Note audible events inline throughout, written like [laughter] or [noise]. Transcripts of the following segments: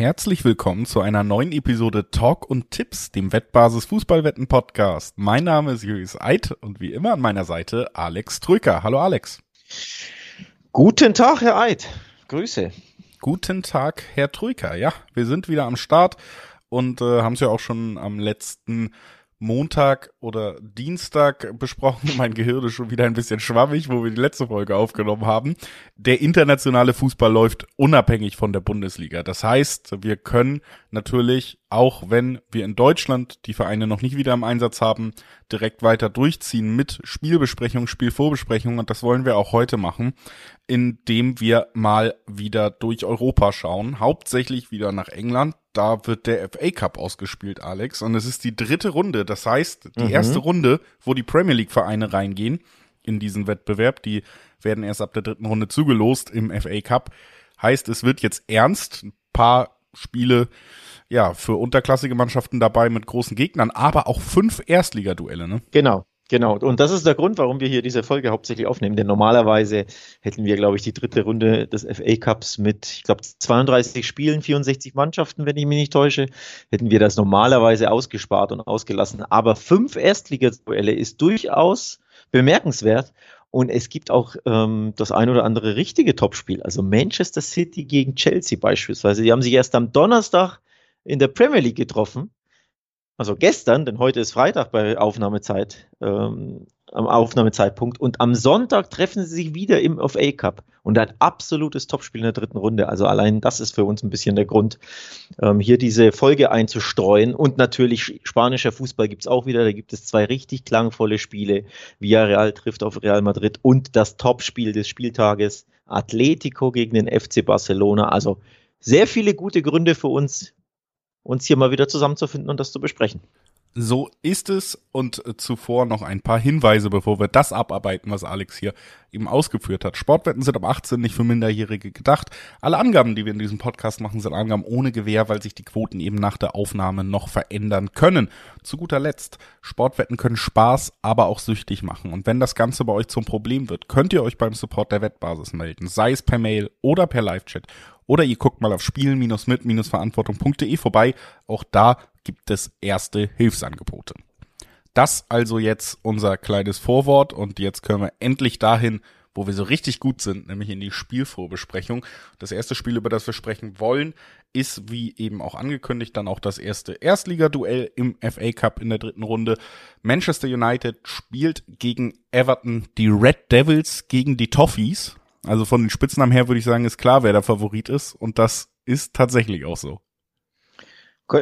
Herzlich willkommen zu einer neuen Episode Talk und Tipps, dem Wettbasis Fußballwetten Podcast. Mein Name ist Julius Eid und wie immer an meiner Seite Alex Trücker. Hallo Alex. Guten Tag, Herr Eid. Grüße. Guten Tag, Herr Trücker. Ja, wir sind wieder am Start und äh, haben es ja auch schon am letzten Montag oder Dienstag besprochen. [laughs] Mein Gehirn ist schon wieder ein bisschen schwammig, wo wir die letzte Folge aufgenommen haben. Der internationale Fußball läuft unabhängig von der Bundesliga. Das heißt, wir können natürlich, auch wenn wir in Deutschland die Vereine noch nicht wieder im Einsatz haben, direkt weiter durchziehen mit Spielbesprechung, Spielvorbesprechung. Und das wollen wir auch heute machen, indem wir mal wieder durch Europa schauen. Hauptsächlich wieder nach England da wird der FA Cup ausgespielt, Alex. Und es ist die dritte Runde. Das heißt, die mhm. erste Runde, wo die Premier League Vereine reingehen in diesen Wettbewerb, die werden erst ab der dritten Runde zugelost im FA Cup. Heißt, es wird jetzt ernst. Ein paar Spiele, ja, für unterklassige Mannschaften dabei mit großen Gegnern, aber auch fünf Erstligaduelle, ne? Genau. Genau, und das ist der Grund, warum wir hier diese Folge hauptsächlich aufnehmen. Denn normalerweise hätten wir, glaube ich, die dritte Runde des FA Cups mit, ich glaube, 32 Spielen, 64 Mannschaften, wenn ich mich nicht täusche, hätten wir das normalerweise ausgespart und ausgelassen. Aber fünf Erstligaduelle ist durchaus bemerkenswert. Und es gibt auch ähm, das ein oder andere richtige Topspiel. Also Manchester City gegen Chelsea beispielsweise. Die haben sich erst am Donnerstag in der Premier League getroffen also gestern, denn heute ist Freitag bei Aufnahmezeit, ähm, am Aufnahmezeitpunkt. Und am Sonntag treffen sie sich wieder im FA Cup. Und ein absolutes Topspiel in der dritten Runde. Also allein das ist für uns ein bisschen der Grund, ähm, hier diese Folge einzustreuen. Und natürlich spanischer Fußball gibt es auch wieder. Da gibt es zwei richtig klangvolle Spiele. Villarreal trifft auf Real Madrid und das Topspiel des Spieltages. Atletico gegen den FC Barcelona. Also sehr viele gute Gründe für uns, uns hier mal wieder zusammenzufinden und das zu besprechen. So ist es und äh, zuvor noch ein paar Hinweise, bevor wir das abarbeiten, was Alex hier eben ausgeführt hat. Sportwetten sind ab 18 nicht für Minderjährige gedacht. Alle Angaben, die wir in diesem Podcast machen, sind Angaben ohne Gewähr, weil sich die Quoten eben nach der Aufnahme noch verändern können. Zu guter Letzt, Sportwetten können Spaß, aber auch süchtig machen. Und wenn das Ganze bei euch zum Problem wird, könnt ihr euch beim Support der Wettbasis melden, sei es per Mail oder per Live-Chat. Oder ihr guckt mal auf spielen-mit-verantwortung.de vorbei. Auch da gibt es erste Hilfsangebote. Das also jetzt unser kleines Vorwort und jetzt können wir endlich dahin, wo wir so richtig gut sind, nämlich in die Spielvorbesprechung. Das erste Spiel, über das wir sprechen wollen, ist wie eben auch angekündigt dann auch das erste Erstligaduell im FA Cup in der dritten Runde. Manchester United spielt gegen Everton die Red Devils gegen die Toffees. Also von den Spitznamen her würde ich sagen, ist klar, wer der Favorit ist. Und das ist tatsächlich auch so.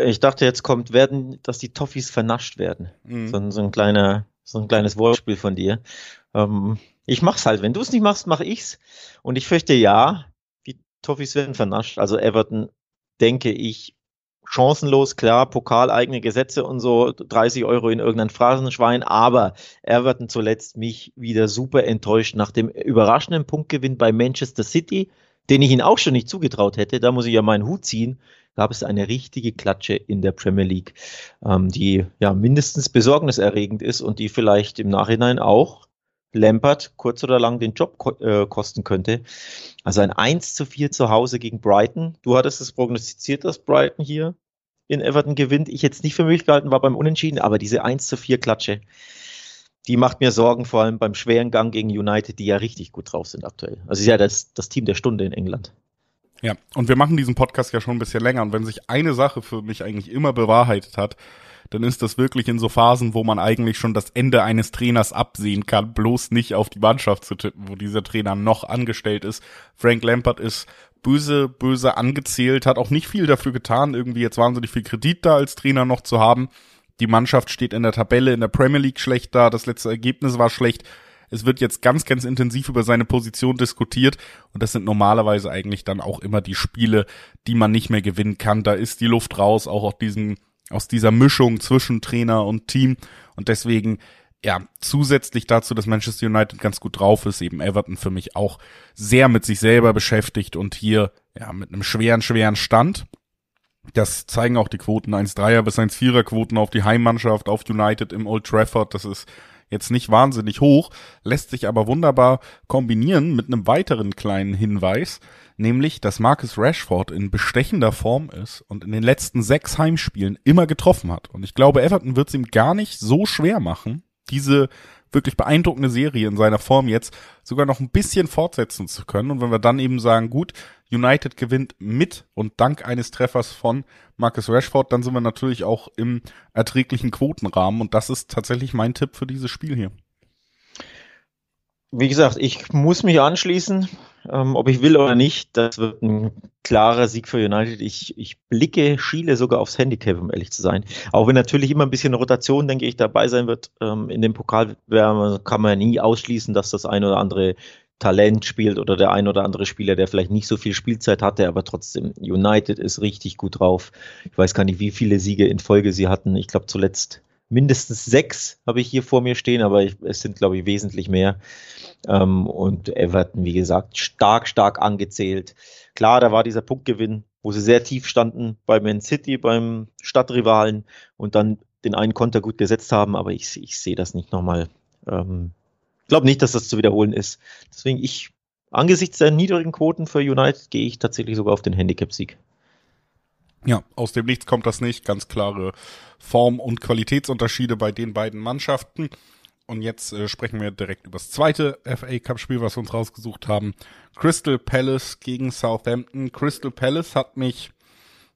Ich dachte, jetzt kommt, werden, dass die Toffees vernascht werden. Mhm. So, so, ein kleiner, so ein kleines Wortspiel von dir. Ähm, ich mach's halt. Wenn du es nicht machst, mach ich's. Und ich fürchte ja, die Toffees werden vernascht. Also Everton, denke ich, chancenlos, klar, pokaleigene Gesetze und so, 30 Euro in irgendein Phrasenschwein, aber Everton zuletzt mich wieder super enttäuscht nach dem überraschenden Punktgewinn bei Manchester City, den ich ihnen auch schon nicht zugetraut hätte, da muss ich ja meinen Hut ziehen, gab es eine richtige Klatsche in der Premier League, ähm, die ja mindestens besorgniserregend ist und die vielleicht im Nachhinein auch Lampert kurz oder lang den Job ko äh, kosten könnte. Also ein 1 zu 4 zu Hause gegen Brighton. Du hattest es prognostiziert, dass Brighton hier in Everton gewinnt. Ich jetzt nicht für möglich gehalten, war beim Unentschieden, aber diese 1 zu 4 Klatsche, die macht mir Sorgen, vor allem beim schweren Gang gegen United, die ja richtig gut drauf sind aktuell. Also ist ja das, das Team der Stunde in England. Ja, und wir machen diesen Podcast ja schon ein bisschen länger und wenn sich eine Sache für mich eigentlich immer bewahrheitet hat, dann ist das wirklich in so Phasen, wo man eigentlich schon das Ende eines Trainers absehen kann, bloß nicht auf die Mannschaft zu tippen, wo dieser Trainer noch angestellt ist. Frank Lampard ist böse, böse angezählt, hat auch nicht viel dafür getan, irgendwie jetzt wahnsinnig viel Kredit da als Trainer noch zu haben. Die Mannschaft steht in der Tabelle in der Premier League schlecht da, das letzte Ergebnis war schlecht. Es wird jetzt ganz, ganz intensiv über seine Position diskutiert und das sind normalerweise eigentlich dann auch immer die Spiele, die man nicht mehr gewinnen kann. Da ist die Luft raus, auch auf diesen aus dieser Mischung zwischen Trainer und Team. Und deswegen, ja, zusätzlich dazu, dass Manchester United ganz gut drauf ist, eben Everton für mich auch sehr mit sich selber beschäftigt und hier, ja, mit einem schweren, schweren Stand. Das zeigen auch die Quoten 1-3er bis 1-4er Quoten auf die Heimmannschaft, auf United im Old Trafford. Das ist jetzt nicht wahnsinnig hoch, lässt sich aber wunderbar kombinieren mit einem weiteren kleinen Hinweis, nämlich, dass Marcus Rashford in bestechender Form ist und in den letzten sechs Heimspielen immer getroffen hat. Und ich glaube, Everton wird es ihm gar nicht so schwer machen, diese wirklich beeindruckende Serie in seiner Form jetzt sogar noch ein bisschen fortsetzen zu können. Und wenn wir dann eben sagen, gut, United gewinnt mit und dank eines Treffers von Marcus Rashford, dann sind wir natürlich auch im erträglichen Quotenrahmen. Und das ist tatsächlich mein Tipp für dieses Spiel hier. Wie gesagt, ich muss mich anschließen, ähm, ob ich will oder nicht. Das wird ein klarer Sieg für United. Ich, ich blicke, schiele sogar aufs Handicap, um ehrlich zu sein. Auch wenn natürlich immer ein bisschen Rotation, denke ich, dabei sein wird. Ähm, in dem Pokalwettbewerb kann man ja nie ausschließen, dass das ein oder andere Talent spielt oder der ein oder andere Spieler, der vielleicht nicht so viel Spielzeit hatte, aber trotzdem, United ist richtig gut drauf. Ich weiß gar nicht, wie viele Siege in Folge sie hatten. Ich glaube zuletzt mindestens sechs habe ich hier vor mir stehen, aber ich, es sind, glaube ich, wesentlich mehr. Ähm, und Everton, wie gesagt, stark, stark angezählt. Klar, da war dieser Punktgewinn, wo sie sehr tief standen bei Man City, beim Stadtrivalen und dann den einen Konter gut gesetzt haben, aber ich, ich sehe das nicht nochmal. Ähm, glaube nicht, dass das zu wiederholen ist. Deswegen ich, angesichts der niedrigen Quoten für United, gehe ich tatsächlich sogar auf den Handicap-Sieg. Ja, aus dem Nichts kommt das nicht. Ganz klare Form- und Qualitätsunterschiede bei den beiden Mannschaften. Und jetzt äh, sprechen wir direkt über das zweite FA Cup Spiel, was wir uns rausgesucht haben. Crystal Palace gegen Southampton. Crystal Palace hat mich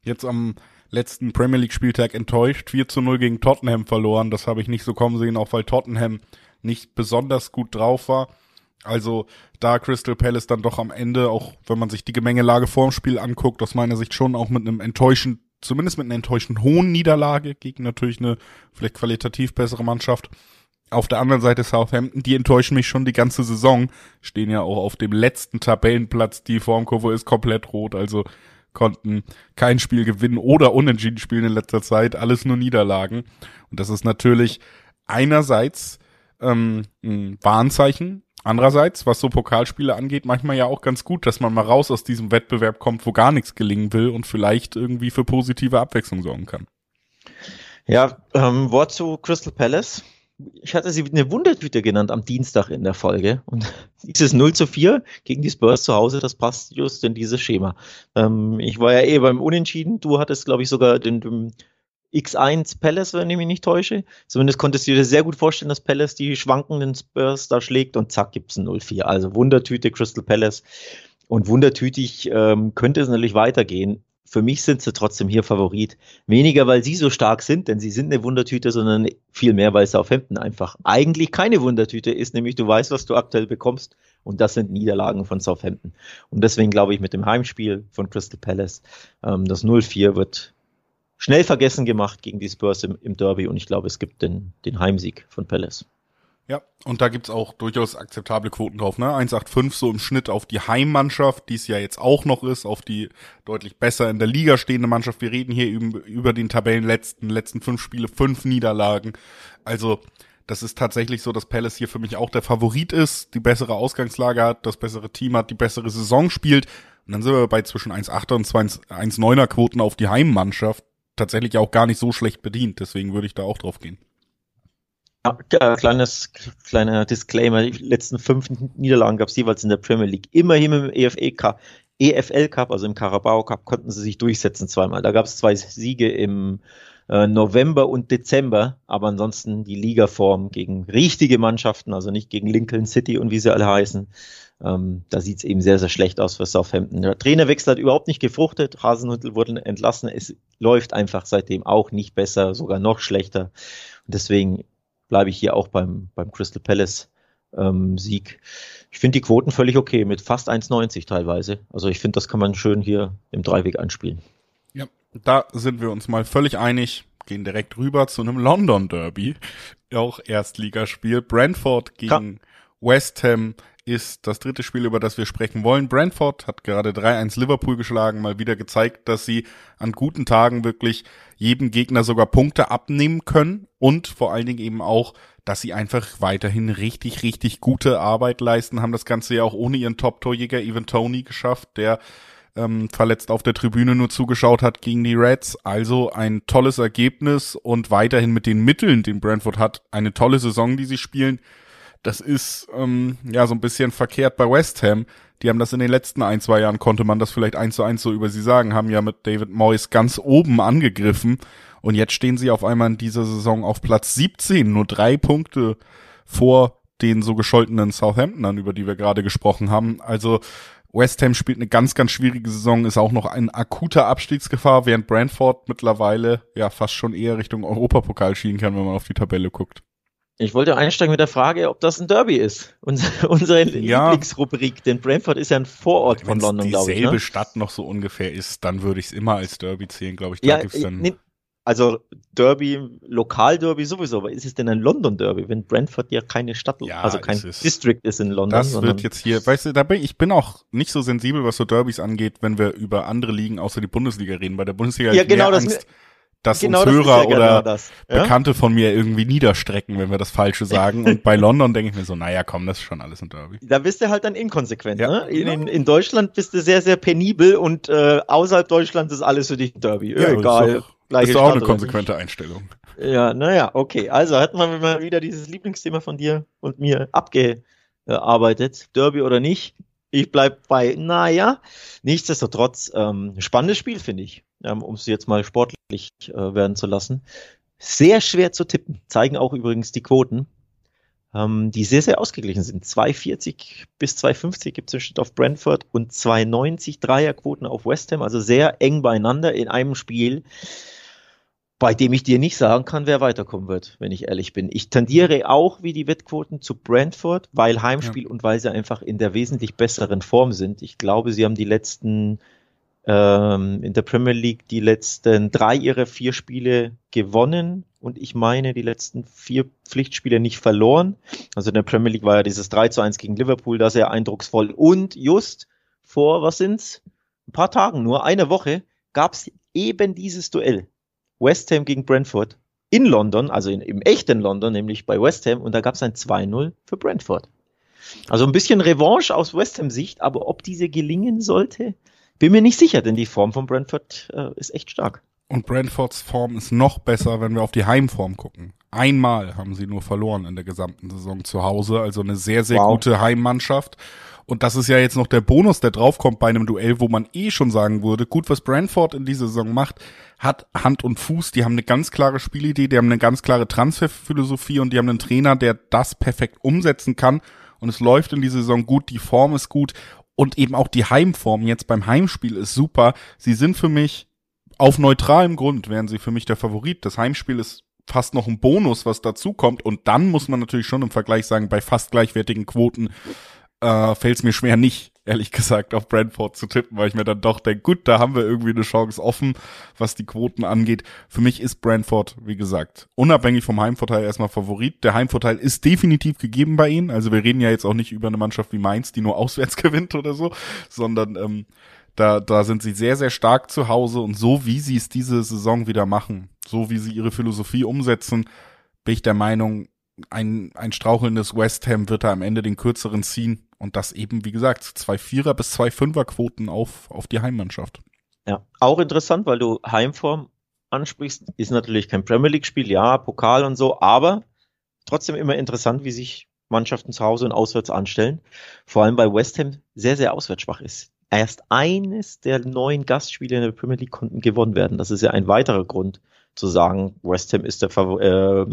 jetzt am letzten Premier League Spieltag enttäuscht. 4 zu 0 gegen Tottenham verloren. Das habe ich nicht so kommen sehen, auch weil Tottenham nicht besonders gut drauf war. Also da Crystal Palace dann doch am Ende, auch wenn man sich die Gemengelage vorm Spiel anguckt, aus meiner Sicht schon auch mit einem enttäuschend, zumindest mit einer enttäuschend hohen Niederlage gegen natürlich eine vielleicht qualitativ bessere Mannschaft. Auf der anderen Seite Southampton, die enttäuschen mich schon die ganze Saison, stehen ja auch auf dem letzten Tabellenplatz, die Formkurve ist komplett rot, also konnten kein Spiel gewinnen oder unentschieden spielen in letzter Zeit, alles nur Niederlagen. Und das ist natürlich einerseits ähm, ein Warnzeichen, Andererseits, was so Pokalspiele angeht, manchmal ja auch ganz gut, dass man mal raus aus diesem Wettbewerb kommt, wo gar nichts gelingen will und vielleicht irgendwie für positive Abwechslung sorgen kann. Ja, ähm, Wort zu Crystal Palace. Ich hatte sie eine Wundertüte genannt am Dienstag in der Folge. Und [laughs] dieses 0 zu 4 gegen die Spurs zu Hause, das passt just in dieses Schema. Ähm, ich war ja eh beim Unentschieden. Du hattest, glaube ich, sogar den, den X1 Palace, wenn ich mich nicht täusche. Zumindest konntest du dir sehr gut vorstellen, dass Palace die schwankenden Spurs da schlägt und zack gibt es ein 0-4. Also Wundertüte Crystal Palace. Und wundertütig ähm, könnte es natürlich weitergehen. Für mich sind sie trotzdem hier Favorit. Weniger, weil sie so stark sind, denn sie sind eine Wundertüte, sondern vielmehr, weil Southampton einfach eigentlich keine Wundertüte ist, nämlich du weißt, was du aktuell bekommst. Und das sind Niederlagen von Southampton. Und deswegen glaube ich mit dem Heimspiel von Crystal Palace, ähm, das 0-4 wird schnell vergessen gemacht gegen die Spurs im, im Derby und ich glaube, es gibt den, den Heimsieg von Palace. Ja, und da gibt's auch durchaus akzeptable Quoten drauf, ne? 1,85 so im Schnitt auf die Heimmannschaft, die es ja jetzt auch noch ist, auf die deutlich besser in der Liga stehende Mannschaft. Wir reden hier über, den Tabellenletzten, letzten fünf Spiele, fünf Niederlagen. Also, das ist tatsächlich so, dass Palace hier für mich auch der Favorit ist, die bessere Ausgangslage hat, das bessere Team hat, die bessere Saison spielt. Und dann sind wir bei zwischen 1,8er und 1,9er Quoten auf die Heimmannschaft tatsächlich auch gar nicht so schlecht bedient. Deswegen würde ich da auch drauf gehen. Ja, kleines, kleiner Disclaimer. Die letzten fünf Niederlagen gab es jeweils in der Premier League. Immerhin im EFL Cup, EFL Cup, also im Carabao Cup, konnten sie sich durchsetzen zweimal. Da gab es zwei Siege im äh, November und Dezember, aber ansonsten die Ligaform gegen richtige Mannschaften, also nicht gegen Lincoln City und wie sie alle heißen, ähm, da sieht es eben sehr, sehr schlecht aus für Southampton. Der Trainerwechsel hat überhaupt nicht gefruchtet. Hasenhüttel wurde entlassen. Es läuft einfach seitdem auch nicht besser, sogar noch schlechter. Und deswegen bleibe ich hier auch beim, beim Crystal Palace ähm, Sieg. Ich finde die Quoten völlig okay, mit fast 1,90 teilweise. Also ich finde, das kann man schön hier im Dreiweg anspielen. Ja, da sind wir uns mal völlig einig. Gehen direkt rüber zu einem London Derby. Auch Erstligaspiel. Brentford gegen Ka West Ham ist das dritte Spiel, über das wir sprechen wollen. Brentford hat gerade 3-1 Liverpool geschlagen, mal wieder gezeigt, dass sie an guten Tagen wirklich jedem Gegner sogar Punkte abnehmen können und vor allen Dingen eben auch, dass sie einfach weiterhin richtig, richtig gute Arbeit leisten, haben das Ganze ja auch ohne ihren Top-Torjäger Evan Tony geschafft, der ähm, verletzt auf der Tribüne nur zugeschaut hat gegen die Reds. Also ein tolles Ergebnis und weiterhin mit den Mitteln, den Brentford hat, eine tolle Saison, die sie spielen. Das ist ähm, ja so ein bisschen verkehrt bei West Ham. Die haben das in den letzten ein, zwei Jahren, konnte man das vielleicht eins zu eins so über sie sagen, haben ja mit David Moyes ganz oben angegriffen. Und jetzt stehen sie auf einmal in dieser Saison auf Platz 17, nur drei Punkte vor den so gescholtenen Southamptonern, über die wir gerade gesprochen haben. Also West Ham spielt eine ganz, ganz schwierige Saison, ist auch noch in akuter Abstiegsgefahr, während Brentford mittlerweile ja fast schon eher Richtung Europapokal schielen kann, wenn man auf die Tabelle guckt. Ich wollte einsteigen mit der Frage, ob das ein Derby ist. Unsere, [laughs] unsere ja. Lieblingsrubrik, denn Brentford ist ja ein Vorort von Wenn's London, glaube ich. Wenn ne? dieselbe Stadt noch so ungefähr ist, dann würde ich es immer als Derby zählen, glaube ich. Da ja, gibt's dann ne, also Derby, Lokalderby sowieso, aber ist es denn ein London Derby, wenn Brentford ja keine Stadt, ja, also kein ist, District ist in London? Das wird jetzt hier, weißt du, da bin ich bin auch nicht so sensibel, was so Derbys angeht, wenn wir über andere Ligen außer die Bundesliga reden. Bei der Bundesliga ja, genau, das Angst, dass genau uns Hörer ja oder genau ja? Bekannte von mir irgendwie niederstrecken, wenn wir das Falsche sagen. [laughs] Und bei London denke ich mir so, naja, komm, das ist schon alles ein Derby. Da bist du halt dann inkonsequent. Ja. Ne? In, in, in, Deutschland bist du sehr, sehr penibel und äh, außerhalb Deutschlands ist alles für dich ein Derby. Ja, Egal. Das ist auch eine konsequente Einstellung. Ja, naja, okay. Also hatten wir mal wieder dieses Lieblingsthema von dir und mir abgearbeitet. Derby oder nicht. Ich bleib bei, naja, nichtsdestotrotz, ähm, spannendes Spiel, finde ich, ähm, um es jetzt mal sportlich äh, werden zu lassen. Sehr schwer zu tippen, zeigen auch übrigens die Quoten, ähm, die sehr, sehr ausgeglichen sind. 2,40 bis 2,50 gibt es im Schnitt auf Brentford und 2,90 Dreierquoten auf West Ham, also sehr eng beieinander in einem Spiel bei dem ich dir nicht sagen kann, wer weiterkommen wird, wenn ich ehrlich bin. Ich tendiere auch wie die Wettquoten zu Brentford, weil Heimspiel ja. und weil sie einfach in der wesentlich besseren Form sind. Ich glaube, sie haben die letzten ähm, in der Premier League die letzten drei ihrer vier Spiele gewonnen und ich meine die letzten vier Pflichtspiele nicht verloren. Also in der Premier League war ja dieses 3 zu 1 gegen Liverpool da sehr eindrucksvoll und just vor, was sind's? Ein paar Tagen nur, eine Woche, gab's eben dieses Duell West Ham gegen Brentford in London, also in, im echten London, nämlich bei West Ham, und da gab es ein 2-0 für Brentford. Also ein bisschen Revanche aus West Ham Sicht, aber ob diese gelingen sollte, bin mir nicht sicher, denn die Form von Brentford äh, ist echt stark. Und Brentfords Form ist noch besser, wenn wir auf die Heimform gucken. Einmal haben sie nur verloren in der gesamten Saison zu Hause, also eine sehr, sehr wow. gute Heimmannschaft. Und das ist ja jetzt noch der Bonus, der draufkommt bei einem Duell, wo man eh schon sagen würde, gut, was Brentford in dieser Saison macht, hat Hand und Fuß, die haben eine ganz klare Spielidee, die haben eine ganz klare Transferphilosophie und die haben einen Trainer, der das perfekt umsetzen kann. Und es läuft in dieser Saison gut, die Form ist gut und eben auch die Heimform jetzt beim Heimspiel ist super. Sie sind für mich auf neutralem Grund, wären sie für mich der Favorit. Das Heimspiel ist fast noch ein Bonus, was dazu kommt. Und dann muss man natürlich schon im Vergleich sagen, bei fast gleichwertigen Quoten äh, fällt es mir schwer nicht, ehrlich gesagt, auf Brentford zu tippen, weil ich mir dann doch denke, gut, da haben wir irgendwie eine Chance offen, was die Quoten angeht. Für mich ist Brentford, wie gesagt, unabhängig vom Heimvorteil erstmal Favorit. Der Heimvorteil ist definitiv gegeben bei ihnen. Also wir reden ja jetzt auch nicht über eine Mannschaft wie Mainz, die nur [laughs] auswärts gewinnt oder so, sondern ähm, da, da sind sie sehr, sehr stark zu Hause und so wie sie es diese Saison wieder machen, so wie sie ihre Philosophie umsetzen, bin ich der Meinung, ein, ein strauchelndes West Ham wird da am Ende den kürzeren ziehen und das eben, wie gesagt, zwei Vierer bis zwei Fünfer Quoten auf, auf die Heimmannschaft. Ja, auch interessant, weil du Heimform ansprichst, ist natürlich kein Premier League Spiel, ja, Pokal und so, aber trotzdem immer interessant, wie sich Mannschaften zu Hause und auswärts anstellen. Vor allem bei West Ham sehr, sehr auswärtsschwach ist. Erst eines der neun Gastspiele in der Premier League konnten gewonnen werden. Das ist ja ein weiterer Grund zu sagen, West Ham ist der Favor äh,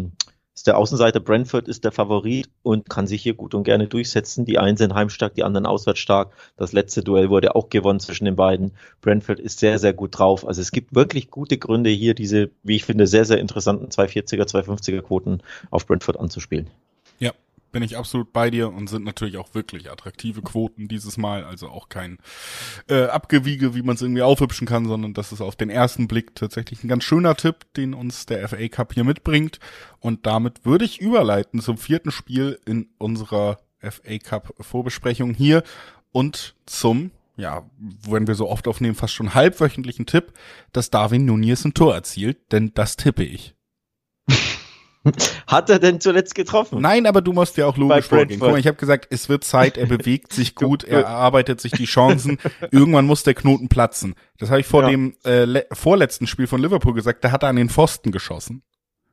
ist der Außenseiter Brentford ist der Favorit und kann sich hier gut und gerne durchsetzen. Die einen sind heimstark, die anderen auswärts stark. Das letzte Duell wurde auch gewonnen zwischen den beiden. Brentford ist sehr, sehr gut drauf. Also es gibt wirklich gute Gründe hier diese, wie ich finde, sehr, sehr interessanten 240er, 250er Quoten auf Brentford anzuspielen bin ich absolut bei dir und sind natürlich auch wirklich attraktive Quoten dieses Mal. Also auch kein äh, Abgewiege, wie man es irgendwie aufhübschen kann, sondern das ist auf den ersten Blick tatsächlich ein ganz schöner Tipp, den uns der FA Cup hier mitbringt. Und damit würde ich überleiten zum vierten Spiel in unserer FA Cup Vorbesprechung hier und zum ja, wenn wir so oft aufnehmen, fast schon halbwöchentlichen Tipp, dass Darwin Nunez ein Tor erzielt, denn das tippe ich. [laughs] Hat er denn zuletzt getroffen? Nein, aber du musst ja auch logisch vorgehen. Guck mal, ich habe gesagt, es wird Zeit, er bewegt sich [laughs] gut, er erarbeitet sich die Chancen. Irgendwann muss der Knoten platzen. Das habe ich vor ja. dem äh, vorletzten Spiel von Liverpool gesagt, da hat er an den Pfosten geschossen.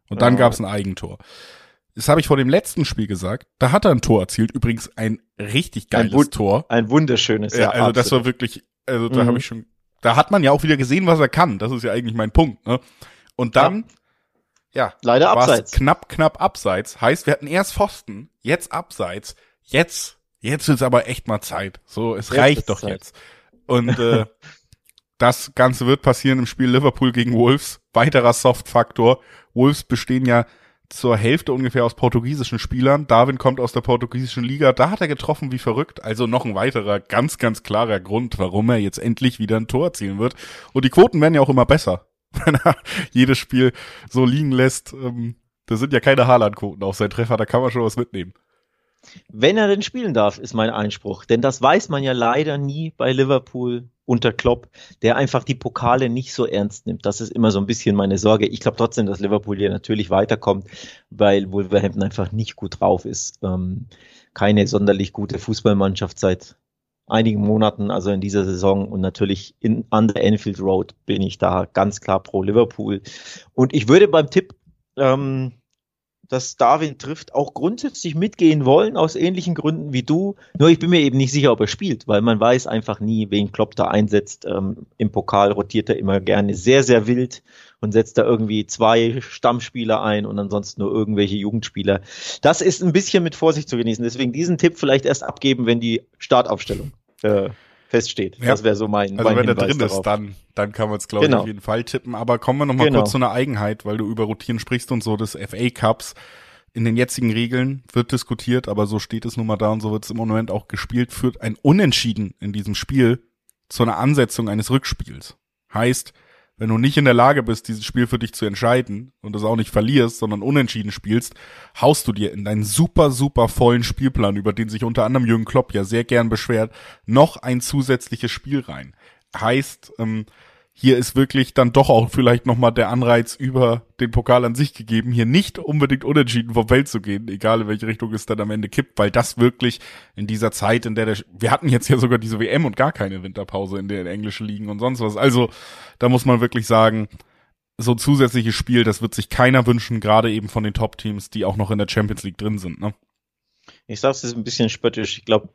Und dann ja. gab es ein Eigentor. Das habe ich vor dem letzten Spiel gesagt. Da hat er ein Tor erzielt. Übrigens ein richtig geiles ein Tor. Ein wunderschönes, ja. ja also absolut. das war wirklich, also da mhm. habe ich schon, da hat man ja auch wieder gesehen, was er kann. Das ist ja eigentlich mein Punkt. Ne? Und dann ja. Ja. Leider abseits. Knapp, knapp abseits. Heißt, wir hatten erst Pfosten, jetzt abseits. Jetzt, jetzt ist aber echt mal Zeit. So, es jetzt reicht doch Zeit. jetzt. Und äh, [laughs] das Ganze wird passieren im Spiel Liverpool gegen Wolves. Weiterer Soft-Faktor. Wolves bestehen ja zur Hälfte ungefähr aus portugiesischen Spielern. Darwin kommt aus der portugiesischen Liga. Da hat er getroffen wie verrückt. Also noch ein weiterer ganz, ganz klarer Grund, warum er jetzt endlich wieder ein Tor erzielen wird. Und die Quoten werden ja auch immer besser. Wenn er jedes Spiel so liegen lässt. Ähm, das sind ja keine Haaland-Quoten auf sein Treffer, da kann man schon was mitnehmen. Wenn er denn spielen darf, ist mein Einspruch. Denn das weiß man ja leider nie bei Liverpool unter Klopp, der einfach die Pokale nicht so ernst nimmt. Das ist immer so ein bisschen meine Sorge. Ich glaube trotzdem, dass Liverpool hier natürlich weiterkommt, weil Wolverhampton einfach nicht gut drauf ist. Ähm, keine sonderlich gute Fußballmannschaft seit einigen Monaten, also in dieser Saison und natürlich in, an der Enfield Road bin ich da ganz klar pro Liverpool. Und ich würde beim Tipp, ähm, dass Darwin trifft, auch grundsätzlich mitgehen wollen, aus ähnlichen Gründen wie du. Nur ich bin mir eben nicht sicher, ob er spielt, weil man weiß einfach nie, wen Klopp da einsetzt. Ähm, Im Pokal rotiert er immer gerne sehr, sehr wild und setzt da irgendwie zwei Stammspieler ein und ansonsten nur irgendwelche Jugendspieler. Das ist ein bisschen mit Vorsicht zu genießen. Deswegen diesen Tipp vielleicht erst abgeben, wenn die Startaufstellung äh, feststeht. Ja. Das wäre so mein Also mein wenn er drin darauf. ist, dann, dann kann man es, glaube genau. ich, auf jeden Fall tippen. Aber kommen wir noch mal genau. kurz zu einer Eigenheit, weil du über Rotieren sprichst und so des FA Cups. In den jetzigen Regeln wird diskutiert, aber so steht es nun mal da und so wird es im Moment auch gespielt, führt ein Unentschieden in diesem Spiel zu einer Ansetzung eines Rückspiels. Heißt, wenn du nicht in der Lage bist, dieses Spiel für dich zu entscheiden und es auch nicht verlierst, sondern unentschieden spielst, haust du dir in deinen super, super vollen Spielplan, über den sich unter anderem Jürgen Klopp ja sehr gern beschwert, noch ein zusätzliches Spiel rein. Heißt, ähm, hier ist wirklich dann doch auch vielleicht nochmal der Anreiz über den Pokal an sich gegeben, hier nicht unbedingt unentschieden vom Welt zu gehen, egal in welche Richtung es dann am Ende kippt, weil das wirklich in dieser Zeit, in der der, wir hatten jetzt ja sogar diese WM und gar keine Winterpause in den englischen Ligen und sonst was. Also, da muss man wirklich sagen, so ein zusätzliches Spiel, das wird sich keiner wünschen, gerade eben von den Top-Teams, die auch noch in der Champions League drin sind, ne? Ich sag's jetzt ein bisschen spöttisch. Ich glaube,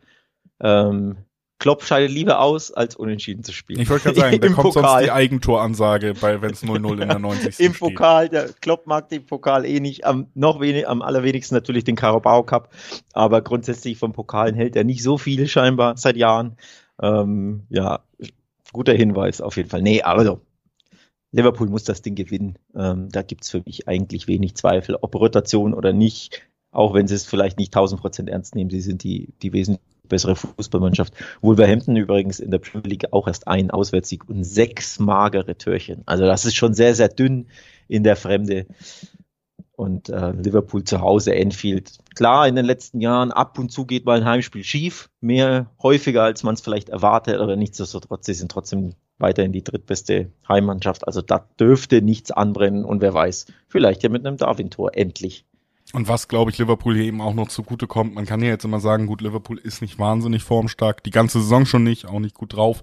ähm, Klopp scheidet lieber aus, als unentschieden zu spielen. Ich wollte gerade sagen, [laughs] da kommt Pokal. sonst die Eigentoransage, bei wenn es 0-0 in der 90. [laughs] Im Pokal, der Klopp mag den Pokal eh nicht, am noch wenig, am allerwenigsten natürlich den Carabao Cup, aber grundsätzlich vom Pokalen hält er nicht so viel scheinbar seit Jahren. Ähm, ja, guter Hinweis auf jeden Fall. Nee, also Liverpool muss das Ding gewinnen. Ähm, da gibt's für mich eigentlich wenig Zweifel, ob Rotation oder nicht. Auch wenn sie es vielleicht nicht 1000 Prozent ernst nehmen, sie sind die, die wesentlich bessere Fußballmannschaft. Wolverhampton übrigens in der Premier League auch erst einen Auswärtssieg und sechs magere Türchen. Also das ist schon sehr, sehr dünn in der Fremde. Und äh, Liverpool zu Hause, Enfield. Klar, in den letzten Jahren ab und zu geht mal ein Heimspiel schief, mehr häufiger, als man es vielleicht erwartet, aber nichtsdestotrotz, sie sind trotzdem weiterhin die drittbeste Heimmannschaft. Also da dürfte nichts anbrennen und wer weiß, vielleicht ja mit einem Darwin-Tor endlich. Und was, glaube ich, Liverpool hier eben auch noch zugute kommt, man kann ja jetzt immer sagen, gut, Liverpool ist nicht wahnsinnig formstark, die ganze Saison schon nicht, auch nicht gut drauf.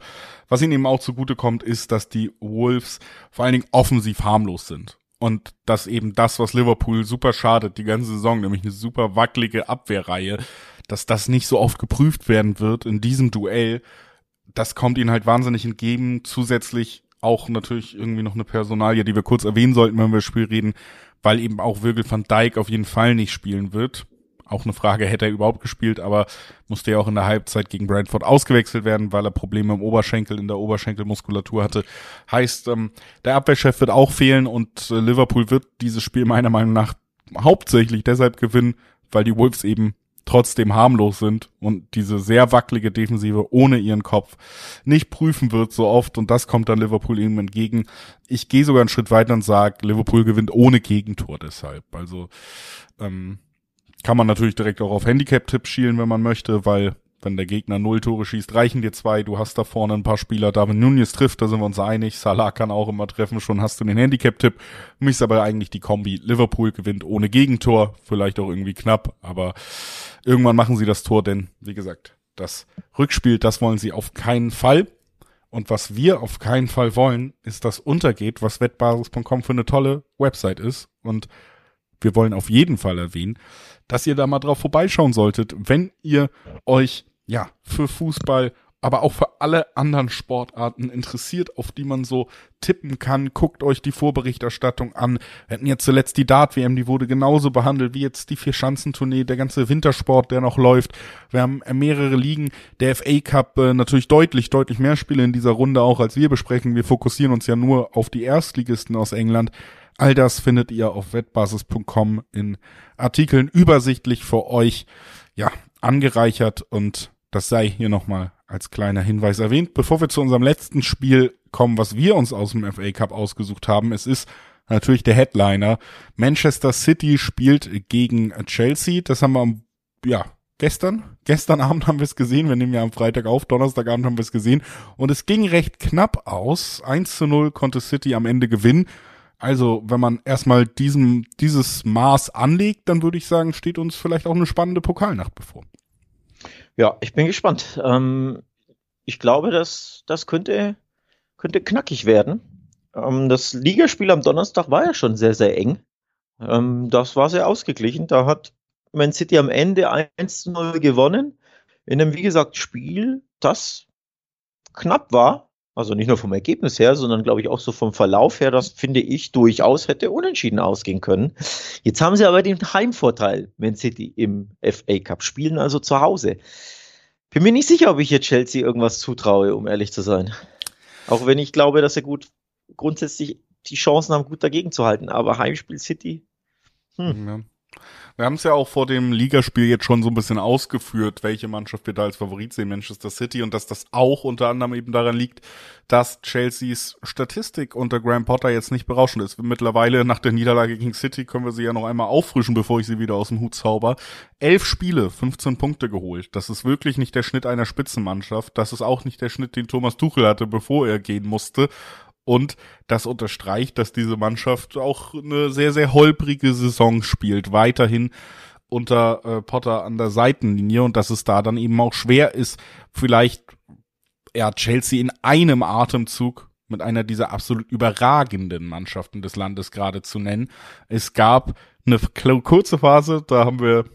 Was ihnen eben auch zugute kommt, ist, dass die Wolves vor allen Dingen offensiv harmlos sind. Und dass eben das, was Liverpool super schadet, die ganze Saison, nämlich eine super wackelige Abwehrreihe, dass das nicht so oft geprüft werden wird in diesem Duell, das kommt ihnen halt wahnsinnig entgegen. Zusätzlich auch natürlich irgendwie noch eine Personalie, die wir kurz erwähnen sollten, wenn wir das Spiel reden, weil eben auch Virgil van Dijk auf jeden Fall nicht spielen wird. Auch eine Frage, hätte er überhaupt gespielt, aber musste ja auch in der Halbzeit gegen Brentford ausgewechselt werden, weil er Probleme im Oberschenkel, in der Oberschenkelmuskulatur hatte. Heißt, ähm, der Abwehrchef wird auch fehlen und äh, Liverpool wird dieses Spiel meiner Meinung nach hauptsächlich deshalb gewinnen, weil die Wolves eben trotzdem harmlos sind und diese sehr wackelige Defensive ohne ihren Kopf nicht prüfen wird so oft und das kommt dann Liverpool eben entgegen. Ich gehe sogar einen Schritt weiter und sage, Liverpool gewinnt ohne Gegentor deshalb. Also ähm, kann man natürlich direkt auch auf Handicap-Tipps schielen, wenn man möchte, weil Wenn der Gegner null Tore schießt, reichen dir zwei. Du hast da vorne ein paar Spieler. David Nunez trifft, da sind wir uns einig. Salah kann auch immer treffen. Schon hast du den Handicap-Tipp. Mich ist aber eigentlich die Kombi. Liverpool gewinnt ohne Gegentor. Vielleicht auch irgendwie knapp. Aber irgendwann machen sie das Tor, denn, wie gesagt, das Rückspiel, das wollen sie auf keinen Fall. Und was wir auf keinen Fall wollen, ist, dass untergeht, was wettbasis.com für eine tolle Website ist. Und wir wollen auf jeden Fall erwähnen, dass ihr da mal drauf vorbeischauen solltet, wenn ihr euch ja für Fußball, aber auch für alle anderen Sportarten interessiert, auf die man so tippen kann. Guckt euch die Vorberichterstattung an. Wir hatten jetzt zuletzt die Dart-WM, die wurde genauso behandelt wie jetzt die Vier-Schanzentournee, der ganze Wintersport, der noch läuft. Wir haben mehrere Ligen, der FA Cup, äh, natürlich deutlich, deutlich mehr Spiele in dieser Runde auch, als wir besprechen. Wir fokussieren uns ja nur auf die Erstligisten aus England. All das findet ihr auf wettbasis.com in Artikeln übersichtlich für euch, ja, angereichert und das sei hier nochmal als kleiner Hinweis erwähnt. Bevor wir zu unserem letzten Spiel kommen, was wir uns aus dem FA Cup ausgesucht haben, es ist natürlich der Headliner. Manchester City spielt gegen Chelsea. Das haben wir ja, gestern. Gestern Abend haben wir es gesehen. Wir nehmen ja am Freitag auf. Donnerstagabend haben wir es gesehen. Und es ging recht knapp aus. 1 zu 0 konnte City am Ende gewinnen. Also, wenn man erstmal diesem, dieses Maß anlegt, dann würde ich sagen, steht uns vielleicht auch eine spannende Pokalnacht bevor. Ja, ich bin gespannt. Ähm, ich glaube, dass das könnte, könnte knackig werden. Ähm, das Ligaspiel am Donnerstag war ja schon sehr, sehr eng. Ähm, das war sehr ausgeglichen. Da hat Man City am Ende 1 zu 0 gewonnen. In einem, wie gesagt, Spiel, das knapp war. Also nicht nur vom Ergebnis her, sondern glaube ich auch so vom Verlauf her, das finde ich durchaus hätte unentschieden ausgehen können. Jetzt haben sie aber den Heimvorteil, Man City im FA Cup, spielen also zu Hause. Bin mir nicht sicher, ob ich hier Chelsea irgendwas zutraue, um ehrlich zu sein. Auch wenn ich glaube, dass sie gut grundsätzlich die Chancen haben, gut dagegen zu halten. Aber Heimspiel City. Hm. Ja. Wir haben es ja auch vor dem Ligaspiel jetzt schon so ein bisschen ausgeführt, welche Mannschaft wir da als Favorit sehen, Manchester City, und dass das auch unter anderem eben daran liegt, dass Chelseas Statistik unter Graham Potter jetzt nicht berauschend ist. Mittlerweile nach der Niederlage gegen City können wir sie ja noch einmal auffrischen, bevor ich sie wieder aus dem Hut zauber. Elf Spiele, 15 Punkte geholt. Das ist wirklich nicht der Schnitt einer Spitzenmannschaft. Das ist auch nicht der Schnitt, den Thomas Tuchel hatte, bevor er gehen musste. Und das unterstreicht, dass diese Mannschaft auch eine sehr, sehr holprige Saison spielt. Weiterhin unter äh, Potter an der Seitenlinie und dass es da dann eben auch schwer ist, vielleicht ja, Chelsea in einem Atemzug mit einer dieser absolut überragenden Mannschaften des Landes gerade zu nennen. Es gab eine kurze Phase, da haben wir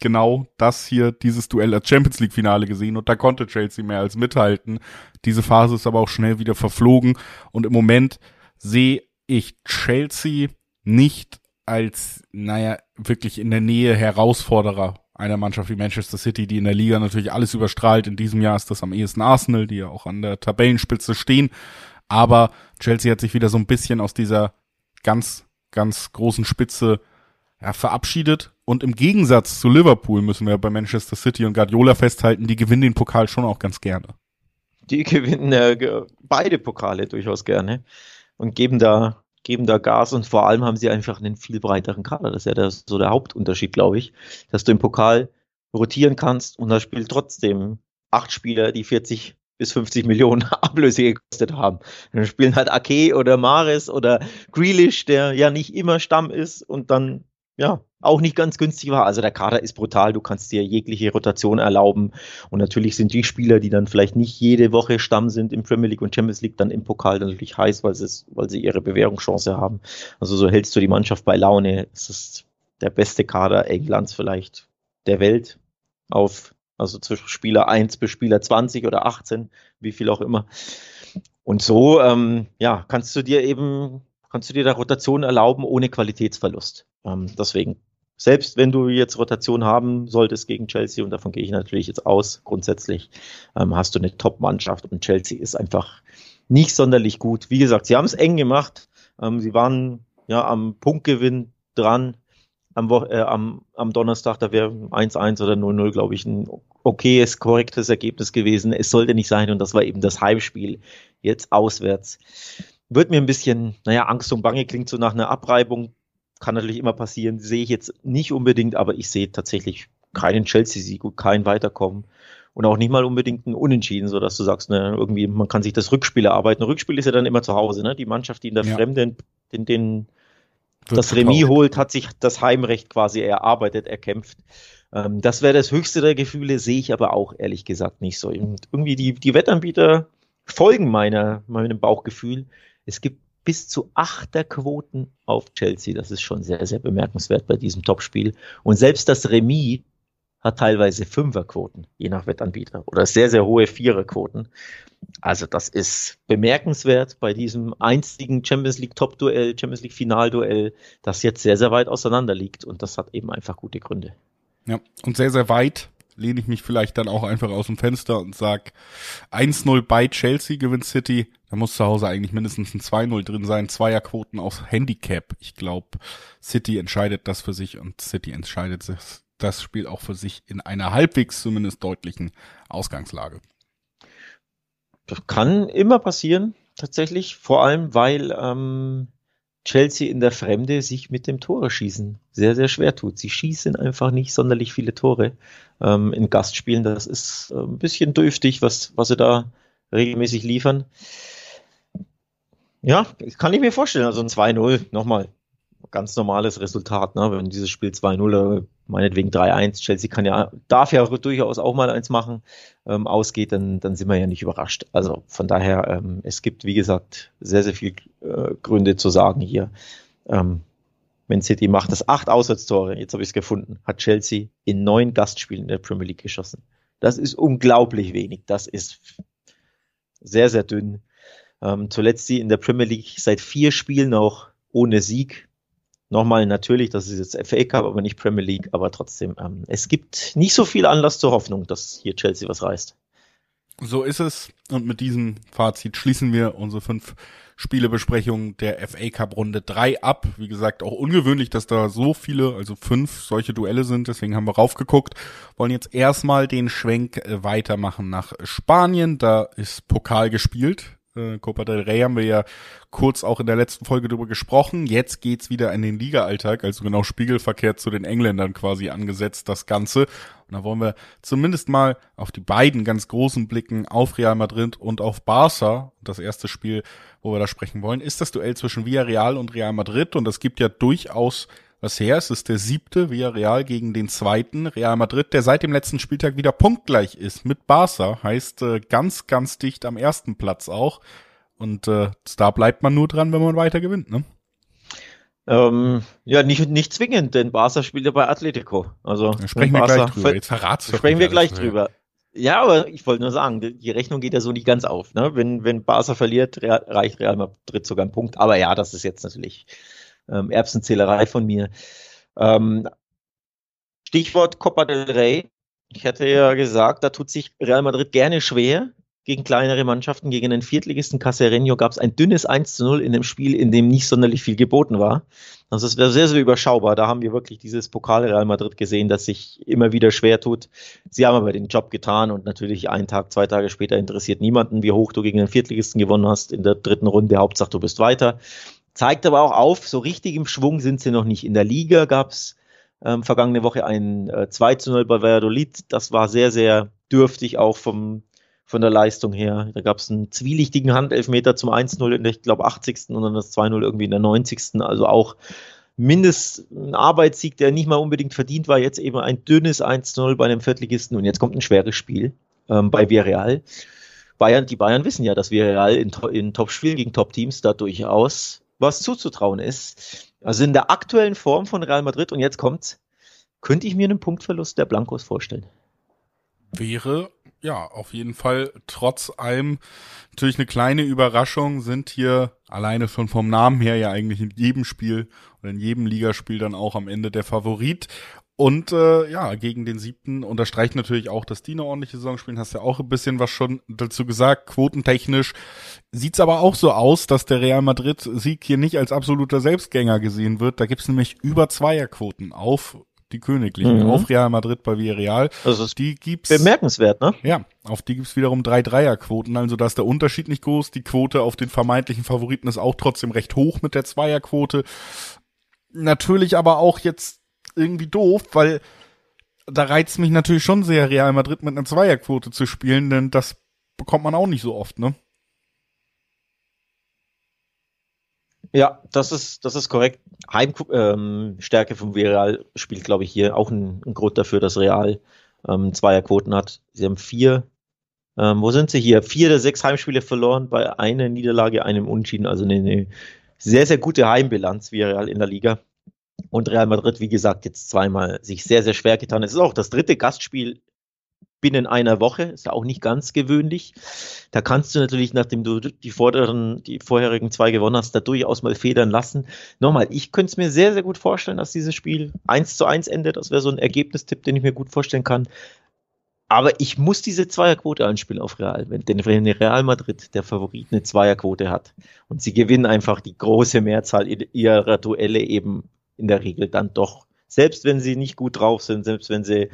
genau das hier, dieses Duell als Champions League Finale gesehen und da konnte Chelsea mehr als mithalten. Diese Phase ist aber auch schnell wieder verflogen und im Moment sehe ich Chelsea nicht als, naja, wirklich in der Nähe Herausforderer einer Mannschaft wie Manchester City, die in der Liga natürlich alles überstrahlt. In diesem Jahr ist das am ehesten Arsenal, die ja auch an der Tabellenspitze stehen. Aber Chelsea hat sich wieder so ein bisschen aus dieser ganz, ganz großen Spitze ja, verabschiedet. Und im Gegensatz zu Liverpool müssen wir bei Manchester City und Guardiola festhalten, die gewinnen den Pokal schon auch ganz gerne. Die [laughs] gewinnen äh, beide Pokale durchaus gerne und geben da, geben da Gas und vor allem haben sie einfach einen viel breiteren Kader. Das ist ja der, so der Hauptunterschied, glaube ich, dass du im Pokal rotieren kannst und da spielt trotzdem acht Spieler, die 40 bis 50 Millionen [laughs] Ablöse gekostet haben. Dann spielen halt Ake oder Mares oder Grealish, der ja nicht immer Stamm ist und dann ja, auch nicht ganz günstig war. Also der Kader ist brutal, du kannst dir jegliche Rotation erlauben. Und natürlich sind die Spieler, die dann vielleicht nicht jede Woche Stamm sind im Premier League und Champions League, dann im Pokal dann natürlich heiß, weil sie, weil sie ihre Bewährungschance haben. Also so hältst du die Mannschaft bei Laune. Es ist der beste Kader Englands vielleicht der Welt auf, also zwischen Spieler 1 bis Spieler 20 oder 18, wie viel auch immer. Und so, ähm, ja, kannst du dir eben, kannst du dir da Rotation erlauben ohne Qualitätsverlust. Ähm, deswegen, selbst wenn du jetzt Rotation haben solltest gegen Chelsea, und davon gehe ich natürlich jetzt aus, grundsätzlich ähm, hast du eine Top-Mannschaft und Chelsea ist einfach nicht sonderlich gut. Wie gesagt, sie haben es eng gemacht. Ähm, sie waren ja am Punktgewinn dran. Am, äh, am, am Donnerstag, da wäre 1-1 oder 0-0, glaube ich, ein okayes, korrektes Ergebnis gewesen. Es sollte nicht sein und das war eben das Heimspiel. Jetzt auswärts. Wird mir ein bisschen, naja, Angst und Bange klingt so nach einer Abreibung kann natürlich immer passieren, sehe ich jetzt nicht unbedingt, aber ich sehe tatsächlich keinen Chelsea-Sieg und kein Weiterkommen. Und auch nicht mal unbedingt ein Unentschieden, so dass du sagst, ne, irgendwie, man kann sich das Rückspiel erarbeiten. Rückspiel ist ja dann immer zu Hause, ne? Die Mannschaft, die in der ja. Fremde den, den, das Remis holt, hat sich das Heimrecht quasi erarbeitet, erkämpft. Ähm, das wäre das höchste der Gefühle, sehe ich aber auch ehrlich gesagt nicht so. Und irgendwie die, die Wettanbieter folgen meiner, meinem Bauchgefühl. Es gibt bis zu Achterquoten auf Chelsea. Das ist schon sehr, sehr bemerkenswert bei diesem Topspiel. Und selbst das Remis hat teilweise Fünferquoten, je nach Wettanbieter, oder sehr, sehr hohe Viererquoten. Also das ist bemerkenswert bei diesem einzigen Champions League Top-Duell, Champions League Finalduell, das jetzt sehr, sehr weit auseinander liegt. Und das hat eben einfach gute Gründe. Ja, und sehr, sehr weit lehne ich mich vielleicht dann auch einfach aus dem Fenster und sag 1-0 bei Chelsea gewinnt City. Da muss zu Hause eigentlich mindestens ein 2-0 drin sein. Zweierquoten aus Handicap. Ich glaube, City entscheidet das für sich und City entscheidet das Spiel auch für sich in einer halbwegs zumindest deutlichen Ausgangslage. Das kann immer passieren, tatsächlich. Vor allem, weil ähm, Chelsea in der Fremde sich mit dem Tore schießen sehr, sehr schwer tut. Sie schießen einfach nicht sonderlich viele Tore ähm, in Gastspielen. Das ist äh, ein bisschen dürftig, was, was sie da regelmäßig liefern. Ja, kann ich mir vorstellen. Also ein 2-0, nochmal, ganz normales Resultat, ne? wenn dieses Spiel 2-0 meinetwegen 3-1, Chelsea kann ja, darf ja durchaus auch mal eins machen, ähm, ausgeht, dann, dann sind wir ja nicht überrascht. Also von daher, ähm, es gibt, wie gesagt, sehr, sehr viel äh, Gründe zu sagen hier. Ähm, Man City macht das acht Auswärtstore, jetzt habe ich es gefunden, hat Chelsea in neun Gastspielen in der Premier League geschossen. Das ist unglaublich wenig. Das ist sehr, sehr dünn. Ähm, zuletzt sie in der Premier League seit vier Spielen auch ohne Sieg. Nochmal natürlich, das ist jetzt FA Cup, aber nicht Premier League, aber trotzdem, ähm, es gibt nicht so viel Anlass zur Hoffnung, dass hier Chelsea was reißt. So ist es. Und mit diesem Fazit schließen wir unsere fünf Spielebesprechung der FA Cup Runde 3 ab. Wie gesagt, auch ungewöhnlich, dass da so viele, also fünf solche Duelle sind. Deswegen haben wir raufgeguckt. Wollen jetzt erstmal den Schwenk äh, weitermachen nach Spanien. Da ist Pokal gespielt äh, Copa del Rey haben wir ja kurz auch in der letzten Folge drüber gesprochen. Jetzt geht's wieder in den Liga-Alltag, also genau spiegelverkehrt zu den Engländern quasi angesetzt, das Ganze. Und da wollen wir zumindest mal auf die beiden ganz großen Blicken auf Real Madrid und auf Barca. Das erste Spiel, wo wir da sprechen wollen, ist das Duell zwischen Villarreal und Real Madrid. Und das gibt ja durchaus was her. Es ist der siebte Villarreal gegen den zweiten Real Madrid, der seit dem letzten Spieltag wieder punktgleich ist mit Barca. Heißt äh, ganz, ganz dicht am ersten Platz auch. Und äh, da bleibt man nur dran, wenn man weiter gewinnt, ne? Ähm, ja, nicht, nicht zwingend, denn Barca spielt ja bei Atletico. Also da sprechen wir gleich drüber. Jetzt verratst du Sprechen wir gleich drüber. Ja, aber ich wollte nur sagen, die Rechnung geht ja so nicht ganz auf. Ne? Wenn, wenn Barca verliert, reicht Real Madrid sogar einen Punkt. Aber ja, das ist jetzt natürlich ähm, Erbsenzählerei von mir. Ähm, Stichwort Copa del Rey. Ich hatte ja gesagt, da tut sich Real Madrid gerne schwer gegen kleinere Mannschaften. Gegen den Viertligisten Casereño gab es ein dünnes 1 zu 0 in dem Spiel, in dem nicht sonderlich viel geboten war. Also es wäre sehr, sehr überschaubar. Da haben wir wirklich dieses Pokal Real Madrid gesehen, das sich immer wieder schwer tut. Sie haben aber den Job getan und natürlich einen Tag, zwei Tage später interessiert niemanden, wie hoch du gegen den Viertligisten gewonnen hast in der dritten Runde. Hauptsache, du bist weiter. Zeigt aber auch auf, so richtig im Schwung sind sie noch nicht. In der Liga gab es ähm, vergangene Woche ein äh, 2 zu 0 bei Valladolid. Das war sehr, sehr dürftig auch vom, von der Leistung her. Da gab es einen zwielichtigen Handelfmeter zum 1-0 in der, ich glaube, 80. und dann das 2-0 irgendwie in der 90. Also auch mindestens ein Arbeitssieg, der nicht mal unbedingt verdient war. Jetzt eben ein dünnes 1-0 bei einem Viertligisten und jetzt kommt ein schweres Spiel ähm, bei Villarreal. Bayern, die Bayern wissen ja, dass Villarreal in, in Top-Spielen gegen Top-Teams da durchaus was zuzutrauen ist. Also in der aktuellen Form von Real Madrid, und jetzt kommt's, könnte ich mir einen Punktverlust der Blancos vorstellen. Wäre, ja, auf jeden Fall trotz allem natürlich eine kleine Überraschung, sind hier alleine schon vom Namen her ja eigentlich in jedem Spiel oder in jedem Ligaspiel dann auch am Ende der Favorit. Und äh, ja, gegen den siebten unterstreicht natürlich auch, dass die eine ordentliche Saison spielen. Hast ja auch ein bisschen was schon dazu gesagt. Quotentechnisch sieht's aber auch so aus, dass der Real Madrid-Sieg hier nicht als absoluter Selbstgänger gesehen wird. Da gibt's nämlich über Zweierquoten auf die Königlichen, mhm. auf Real Madrid bei Villarreal. Also die gibt's bemerkenswert, ne? Ja, auf die gibt's wiederum drei Dreierquoten, also da ist der Unterschied nicht groß. Die Quote auf den vermeintlichen Favoriten ist auch trotzdem recht hoch mit der Zweierquote. Natürlich aber auch jetzt irgendwie doof, weil da reizt mich natürlich schon sehr, Real Madrid mit einer Zweierquote zu spielen, denn das bekommt man auch nicht so oft, ne? Ja, das ist, das ist korrekt. Heimstärke ähm, vom Real spielt, glaube ich, hier auch ein, Grund dafür, dass Real ähm, Zweierquoten hat. Sie haben vier, ähm, wo sind sie hier? Vier der sechs Heimspiele verloren, bei einer Niederlage, einem Unentschieden, also eine, eine sehr, sehr gute Heimbilanz wie Real in der Liga. Und Real Madrid, wie gesagt, jetzt zweimal sich sehr, sehr schwer getan. Es ist auch das dritte Gastspiel binnen einer Woche, ist ja auch nicht ganz gewöhnlich. Da kannst du natürlich, nachdem du die vorderen, die vorherigen zwei gewonnen hast, da durchaus mal federn lassen. Nochmal, ich könnte es mir sehr, sehr gut vorstellen, dass dieses Spiel 1 zu 1 endet. Das wäre so ein Ergebnistipp, den ich mir gut vorstellen kann. Aber ich muss diese Zweierquote anspielen auf Real. Wenn, denn wenn Real Madrid, der Favorit, eine Zweierquote hat und sie gewinnen einfach die große Mehrzahl ihrer Duelle eben in der Regel dann doch selbst wenn sie nicht gut drauf sind, selbst wenn sie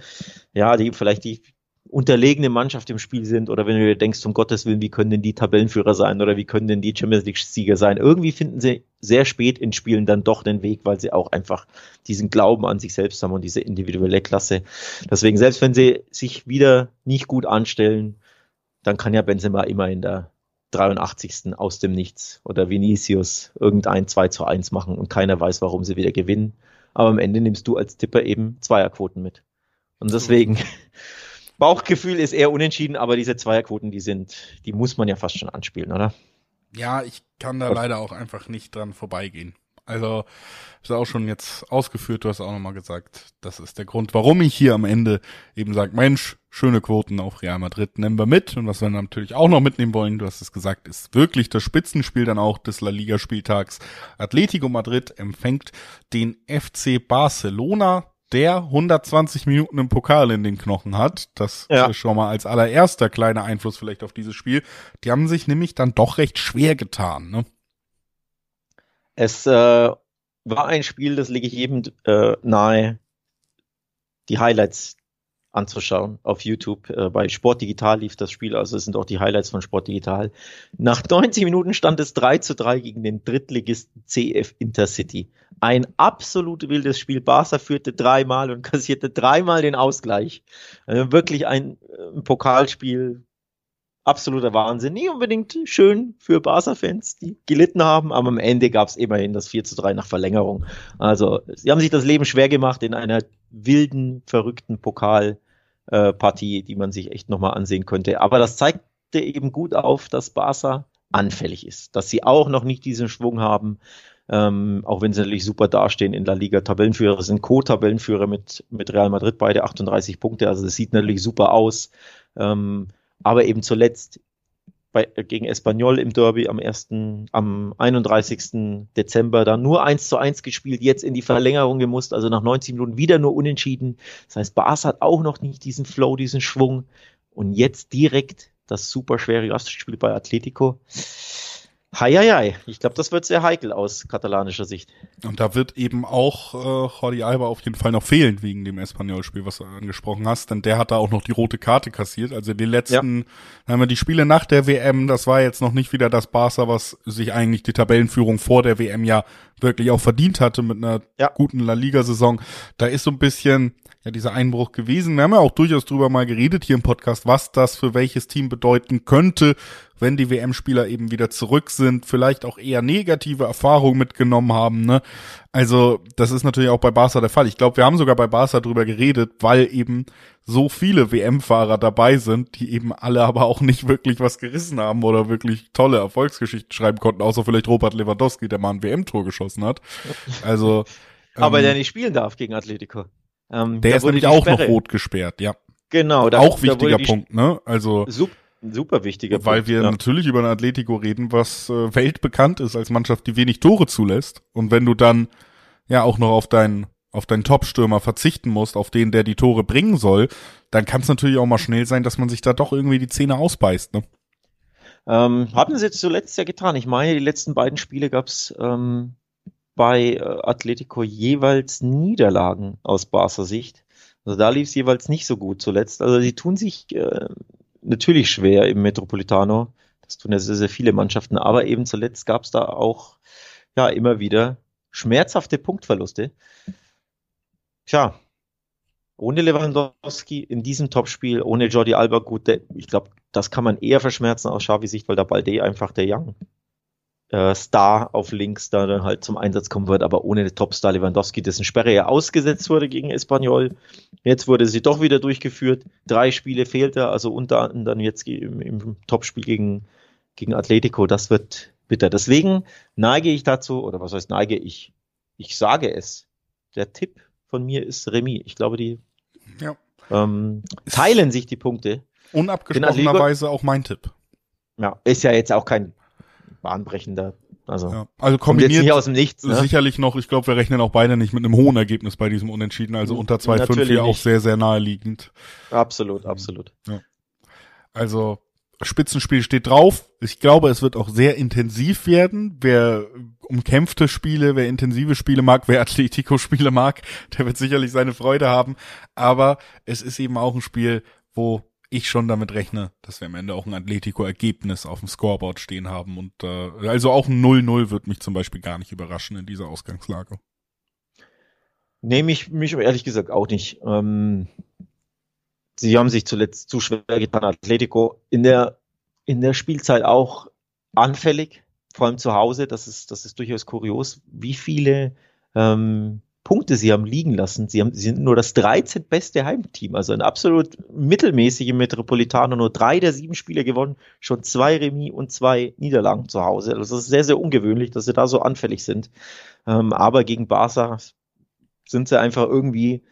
ja die vielleicht die unterlegene Mannschaft im Spiel sind oder wenn du dir denkst, um Gottes Willen, wie können denn die Tabellenführer sein oder wie können denn die Champions League Sieger sein? Irgendwie finden sie sehr spät in Spielen dann doch den Weg, weil sie auch einfach diesen Glauben an sich selbst haben und diese individuelle Klasse. Deswegen, selbst wenn sie sich wieder nicht gut anstellen, dann kann ja Benzema immer in der 83. aus dem Nichts oder Vinicius irgendein 2 zu 1 machen und keiner weiß, warum sie wieder gewinnen. Aber am Ende nimmst du als Tipper eben Zweierquoten mit. Und deswegen, [laughs] Bauchgefühl ist eher unentschieden, aber diese Zweierquoten, die sind, die muss man ja fast schon anspielen, oder? Ja, ich kann da leider auch einfach nicht dran vorbeigehen. Also, ist auch schon jetzt ausgeführt, du hast auch nochmal gesagt, das ist der Grund, warum ich hier am Ende eben sage, Mensch, schöne Quoten auf Real Madrid nehmen wir mit. Und was wir natürlich auch noch mitnehmen wollen, du hast es gesagt, ist wirklich das Spitzenspiel dann auch des La Liga Spieltags. Atletico Madrid empfängt den FC Barcelona der 120 Minuten im Pokal in den Knochen hat. Das ja. ist schon mal als allererster kleiner Einfluss vielleicht auf dieses Spiel. Die haben sich nämlich dann doch recht schwer getan. Ne? Es äh, war ein Spiel, das lege ich jedem äh, nahe, die Highlights anzuschauen auf YouTube. Äh, bei Sport Digital lief das Spiel, also es sind auch die Highlights von Sport Digital. Nach 90 Minuten stand es 3 zu 3 gegen den Drittligisten CF Intercity. Ein absolut wildes Spiel. Barca führte dreimal und kassierte dreimal den Ausgleich. Also wirklich ein, ein äh, Pokalspiel, absoluter Wahnsinn. Nie unbedingt schön für Barca-Fans, die gelitten haben, aber am Ende gab es immerhin das 4 zu 3 nach Verlängerung. Also, sie haben sich das Leben schwer gemacht in einer wilden, verrückten Pokalpartie, äh, die man sich echt nochmal ansehen könnte. Aber das zeigte eben gut auf, dass Barca anfällig ist, dass sie auch noch nicht diesen Schwung haben, ähm, auch wenn sie natürlich super dastehen in der Liga. Tabellenführer sind Co-Tabellenführer mit, mit Real Madrid, beide 38 Punkte, also das sieht natürlich super aus. Ähm, aber eben zuletzt bei, gegen Espanyol im Derby am 1., am 31. Dezember dann nur 1 zu 1 gespielt, jetzt in die Verlängerung gemusst, also nach 90 Minuten wieder nur unentschieden. Das heißt, Barca hat auch noch nicht diesen Flow, diesen Schwung und jetzt direkt das super schwere Gastspiel bei Atletico. Heieiei, ich glaube, das wird sehr heikel aus katalanischer Sicht. Und da wird eben auch äh, Jordi Alba auf jeden Fall noch fehlen wegen dem Espanyol-Spiel, was du angesprochen hast, denn der hat da auch noch die rote Karte kassiert. Also die letzten, ja. haben wir die Spiele nach der WM, das war jetzt noch nicht wieder das Barca, was sich eigentlich die Tabellenführung vor der WM ja wirklich auch verdient hatte mit einer ja. guten La Liga-Saison. Da ist so ein bisschen ja dieser Einbruch gewesen. Wir haben ja auch durchaus drüber mal geredet hier im Podcast, was das für welches Team bedeuten könnte, wenn die WM-Spieler eben wieder zurück sind, vielleicht auch eher negative Erfahrungen mitgenommen haben. Ne? Also das ist natürlich auch bei Barca der Fall. Ich glaube, wir haben sogar bei Barca drüber geredet, weil eben so viele WM-Fahrer dabei sind, die eben alle aber auch nicht wirklich was gerissen haben oder wirklich tolle Erfolgsgeschichten schreiben konnten, außer vielleicht Robert Lewandowski, der mal ein WM-Tor geschossen hat. Also [laughs] aber ähm, der nicht spielen darf gegen Atletico. Ähm, der ist nämlich auch Sperre. noch rot gesperrt, ja. Genau. Da, auch wichtiger Punkt, ne? Also super, super wichtiger Weil Punkt, wir ja. natürlich über ein Atletico reden, was äh, weltbekannt ist als Mannschaft, die wenig Tore zulässt. Und wenn du dann ja auch noch auf deinen auf deinen Top-Stürmer verzichten musst, auf den, der die Tore bringen soll, dann kann es natürlich auch mal schnell sein, dass man sich da doch irgendwie die Zähne ausbeißt, ne? Ähm, haben sie jetzt zuletzt ja getan. Ich meine, die letzten beiden Spiele gab's ähm, bei äh, Atletico jeweils Niederlagen aus Barca Sicht. Also da lief es jeweils nicht so gut zuletzt. Also die tun sich äh, natürlich schwer im Metropolitano. Das tun ja sehr, sehr viele Mannschaften. Aber eben zuletzt gab es da auch ja immer wieder schmerzhafte Punktverluste. Tja, ohne Lewandowski in diesem Topspiel, ohne Jordi Alba, gut, der, ich glaube, das kann man eher verschmerzen aus Xavi Sicht, weil der Balde einfach der Young äh, Star auf links da dann halt zum Einsatz kommen wird, aber ohne den Topstar Lewandowski, dessen Sperre ja ausgesetzt wurde gegen Espanyol. Jetzt wurde sie doch wieder durchgeführt. Drei Spiele fehlte, also unter anderem jetzt im, im Topspiel gegen, gegen Atletico. Das wird bitter. Deswegen neige ich dazu, oder was heißt neige ich? Ich sage es. Der Tipp von mir ist Remis. Ich glaube, die ja. ähm, teilen sich die Punkte. Unabgesprochenerweise auch mein Tipp. Ja, ist ja jetzt auch kein bahnbrechender. Also, ja, also kombiniert nicht aus dem Nichts. Ne? Sicherlich noch, ich glaube, wir rechnen auch beide nicht mit einem hohen Ergebnis bei diesem Unentschieden, also unter 2,5 hier auch sehr, sehr naheliegend. Absolut, absolut. Ja. Also Spitzenspiel steht drauf. Ich glaube, es wird auch sehr intensiv werden. Wer umkämpfte Spiele, wer intensive Spiele mag, wer Atletico-Spiele mag, [laughs] der wird sicherlich seine Freude haben. Aber es ist eben auch ein Spiel, wo ich schon damit rechne, dass wir am Ende auch ein Atletico-Ergebnis auf dem Scoreboard stehen haben. Und äh, also auch ein 0-0 wird mich zum Beispiel gar nicht überraschen in dieser Ausgangslage. Nehme ich mich ehrlich gesagt auch nicht. Ähm, sie haben sich zuletzt zu schwer getan. Atletico in der, in der Spielzeit auch anfällig, vor allem zu Hause. Das ist, das ist durchaus kurios, wie viele ähm, Punkte sie haben liegen lassen. Sie, haben, sie sind nur das 13. beste Heimteam, also ein absolut mittelmäßige Metropolitaner, nur drei der sieben Spiele gewonnen, schon zwei Remis und zwei Niederlagen zu Hause. Also das ist sehr, sehr ungewöhnlich, dass sie da so anfällig sind. Ähm, aber gegen Barca sind sie einfach irgendwie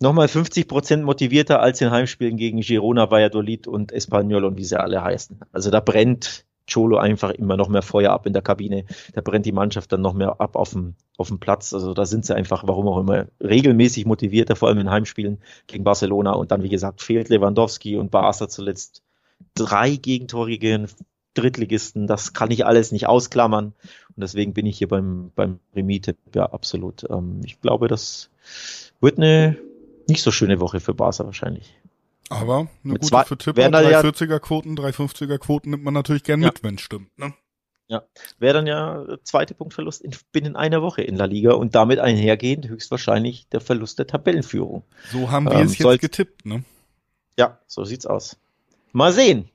nochmal 50 Prozent motivierter als in Heimspielen gegen Girona, Valladolid und Espanyol und wie sie alle heißen. Also da brennt Cholo einfach immer noch mehr Feuer ab in der Kabine. Da brennt die Mannschaft dann noch mehr ab auf dem, auf dem Platz. Also da sind sie einfach, warum auch immer, regelmäßig motivierter, vor allem in Heimspielen gegen Barcelona. Und dann, wie gesagt, fehlt Lewandowski und Barca zuletzt drei gegentorige Drittligisten. Das kann ich alles nicht ausklammern. Und deswegen bin ich hier beim, beim Remis-Tipp. Ja, absolut. Ähm, ich glaube, das wird eine nicht so schöne Woche für Barca wahrscheinlich. Aber eine mit gute Tipper, 340er Quoten, 350er Quoten nimmt man natürlich gern ja. mit, wenn es stimmt. Ne? Ja, wäre dann ja zweite Punktverlust in, binnen einer Woche in La Liga und damit einhergehend höchstwahrscheinlich der Verlust der Tabellenführung. So haben wir ähm, es jetzt getippt, ne? Ja, so sieht's aus. Mal sehen.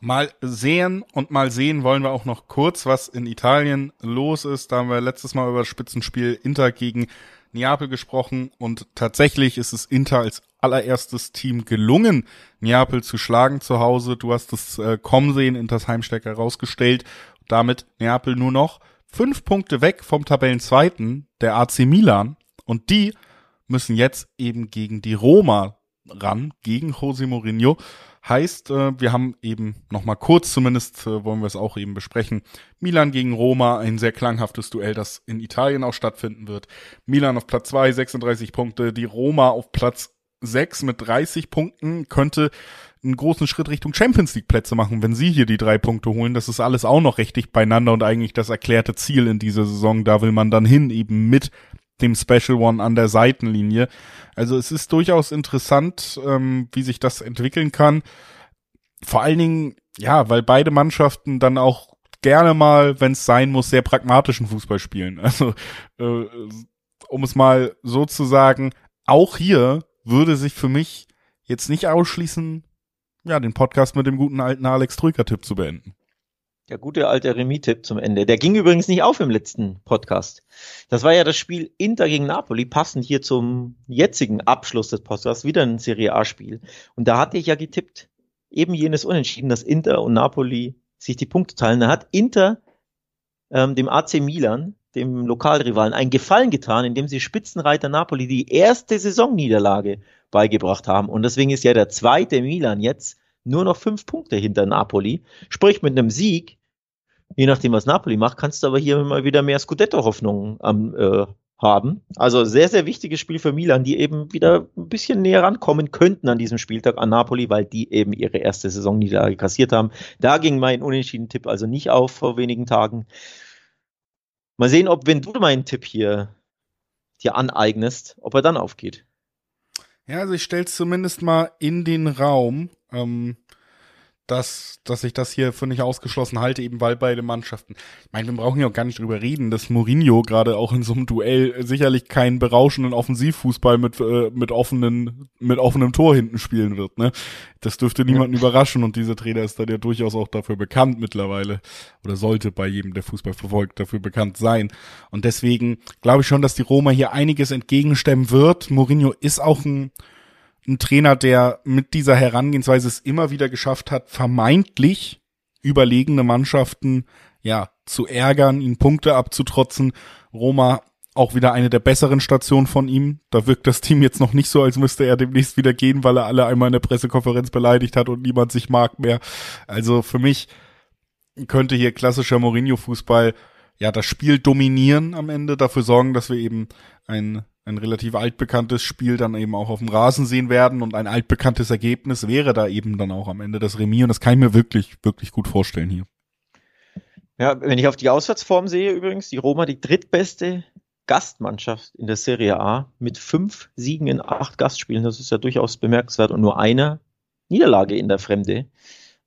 Mal sehen und mal sehen wollen wir auch noch kurz, was in Italien los ist. Da haben wir letztes Mal über das Spitzenspiel Inter gegen Neapel gesprochen und tatsächlich ist es Inter als allererstes Team gelungen, Neapel zu schlagen zu Hause. Du hast es äh, kommen sehen, Inters Heimstecker rausgestellt. Damit Neapel nur noch fünf Punkte weg vom Tabellenzweiten, der AC Milan. Und die müssen jetzt eben gegen die Roma ran, gegen Jose Mourinho. Heißt, äh, wir haben eben noch mal kurz zumindest, äh, wollen wir es auch eben besprechen, Milan gegen Roma, ein sehr klanghaftes Duell, das in Italien auch stattfinden wird. Milan auf Platz 2, 36 Punkte, die Roma auf Platz 6 mit 30 Punkten, könnte einen großen Schritt Richtung Champions League Plätze machen, wenn sie hier die drei Punkte holen. Das ist alles auch noch richtig beieinander und eigentlich das erklärte Ziel in dieser Saison. Da will man dann hin, eben mit dem Special One an der Seitenlinie. Also es ist durchaus interessant, ähm, wie sich das entwickeln kann. Vor allen Dingen, ja, weil beide Mannschaften dann auch gerne mal, wenn es sein muss, sehr pragmatischen Fußball spielen. [laughs] Also äh, um es mal so zu sagen, auch hier würde sich für mich jetzt nicht ausschließen, ja, den Podcast mit dem guten alten Alex Trüger-Tipp zu beenden. Der gute alte Remis-Tipp zum Ende. Der ging übrigens nicht auf im letzten Podcast. Das war ja das Spiel Inter gegen Napoli, passend hier zum jetzigen Abschluss des Podcasts, wieder ein Serie A-Spiel. Und da hatte ich ja getippt, eben jenes Unentschieden, dass Inter und Napoli sich die Punkte teilen. Da hat Inter ähm, dem AC Milan, dem Lokalrivalen, einen Gefallen getan, indem sie Spitzenreiter Napoli die erste Saisonniederlage beigebracht haben. Und deswegen ist ja der zweite Milan jetzt nur noch fünf Punkte hinter Napoli. Sprich, mit einem Sieg, je nachdem, was Napoli macht, kannst du aber hier mal wieder mehr Scudetto-Hoffnungen äh, haben. Also sehr, sehr wichtiges Spiel für Milan, die eben wieder ein bisschen näher rankommen könnten an diesem Spieltag an Napoli, weil die eben ihre erste Saisonniederlage kassiert haben. Da ging mein Unentschieden-Tipp also nicht auf vor wenigen Tagen. Mal sehen, ob, wenn du meinen Tipp hier dir aneignest, ob er dann aufgeht. Ja, also ich stelle es zumindest mal in den Raum. Ähm, dass, dass ich das hier für nicht ausgeschlossen halte, eben weil beide Mannschaften. Ich meine, wir brauchen ja auch gar nicht drüber reden, dass Mourinho gerade auch in so einem Duell sicherlich keinen berauschenden Offensivfußball mit, äh, mit offenen, mit offenem Tor hinten spielen wird, ne? Das dürfte niemanden ja. überraschen und dieser Trainer ist dann ja durchaus auch dafür bekannt mittlerweile. Oder sollte bei jedem, der Fußball verfolgt, dafür bekannt sein. Und deswegen glaube ich schon, dass die Roma hier einiges entgegenstemmen wird. Mourinho ist auch ein, ein Trainer, der mit dieser Herangehensweise es immer wieder geschafft hat, vermeintlich überlegene Mannschaften ja zu ärgern, ihnen Punkte abzutrotzen. Roma auch wieder eine der besseren Stationen von ihm. Da wirkt das Team jetzt noch nicht so, als müsste er demnächst wieder gehen, weil er alle einmal in der Pressekonferenz beleidigt hat und niemand sich mag mehr. Also für mich könnte hier klassischer Mourinho-Fußball ja das Spiel dominieren am Ende, dafür sorgen, dass wir eben ein ein relativ altbekanntes Spiel dann eben auch auf dem Rasen sehen werden und ein altbekanntes Ergebnis wäre da eben dann auch am Ende das Remis und das kann ich mir wirklich, wirklich gut vorstellen hier. Ja, wenn ich auf die Auswärtsform sehe übrigens, die Roma die drittbeste Gastmannschaft in der Serie A mit fünf Siegen in acht Gastspielen, das ist ja durchaus bemerkenswert und nur eine Niederlage in der Fremde.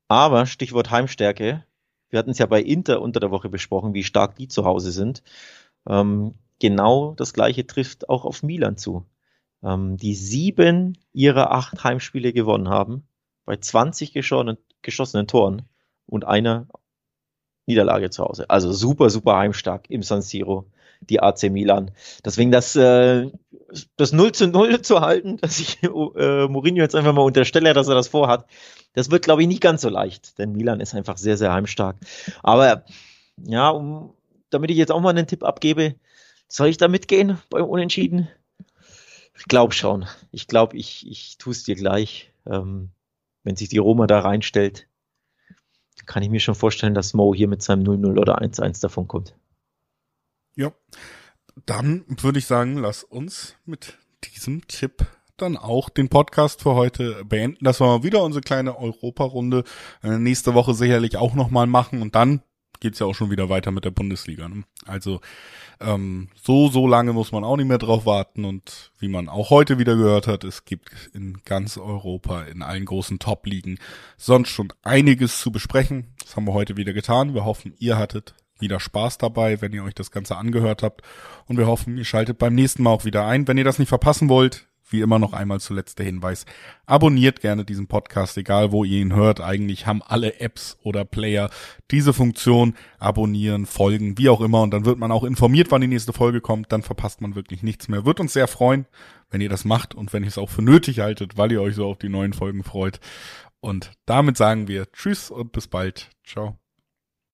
Aber Stichwort Heimstärke, wir hatten es ja bei Inter unter der Woche besprochen, wie stark die zu Hause sind. Ähm, genau das gleiche trifft auch auf Milan zu. Ähm, die sieben ihrer acht Heimspiele gewonnen haben, bei 20 geschossenen, geschossenen Toren und einer Niederlage zu Hause. Also super, super heimstark im San Siro, die AC Milan. Deswegen das, äh, das 0 zu 0 zu halten, dass ich äh, Mourinho jetzt einfach mal unterstelle, dass er das vorhat, das wird, glaube ich, nicht ganz so leicht, denn Milan ist einfach sehr, sehr heimstark. Aber ja, um, damit ich jetzt auch mal einen Tipp abgebe, soll ich da mitgehen beim Unentschieden? Ich glaube schon. Ich glaube, ich, ich tue es dir gleich. Ähm, wenn sich die Roma da reinstellt, kann ich mir schon vorstellen, dass Mo hier mit seinem 0-0 oder 1-1 davon kommt. Ja, dann würde ich sagen, lass uns mit diesem Tipp dann auch den Podcast für heute beenden. Das war wieder unsere kleine Europarunde. Äh, nächste Woche sicherlich auch nochmal machen und dann geht's ja auch schon wieder weiter mit der Bundesliga. Ne? Also ähm, so, so lange muss man auch nicht mehr drauf warten und wie man auch heute wieder gehört hat, es gibt in ganz Europa, in allen großen Top-Ligen sonst schon einiges zu besprechen. Das haben wir heute wieder getan. Wir hoffen, ihr hattet wieder Spaß dabei, wenn ihr euch das Ganze angehört habt. Und wir hoffen, ihr schaltet beim nächsten Mal auch wieder ein. Wenn ihr das nicht verpassen wollt, wie immer noch einmal zuletzt der Hinweis. Abonniert gerne diesen Podcast, egal wo ihr ihn hört. Eigentlich haben alle Apps oder Player diese Funktion. Abonnieren, folgen, wie auch immer. Und dann wird man auch informiert, wann die nächste Folge kommt. Dann verpasst man wirklich nichts mehr. Wird uns sehr freuen, wenn ihr das macht und wenn ihr es auch für nötig haltet, weil ihr euch so auf die neuen Folgen freut. Und damit sagen wir Tschüss und bis bald. Ciao.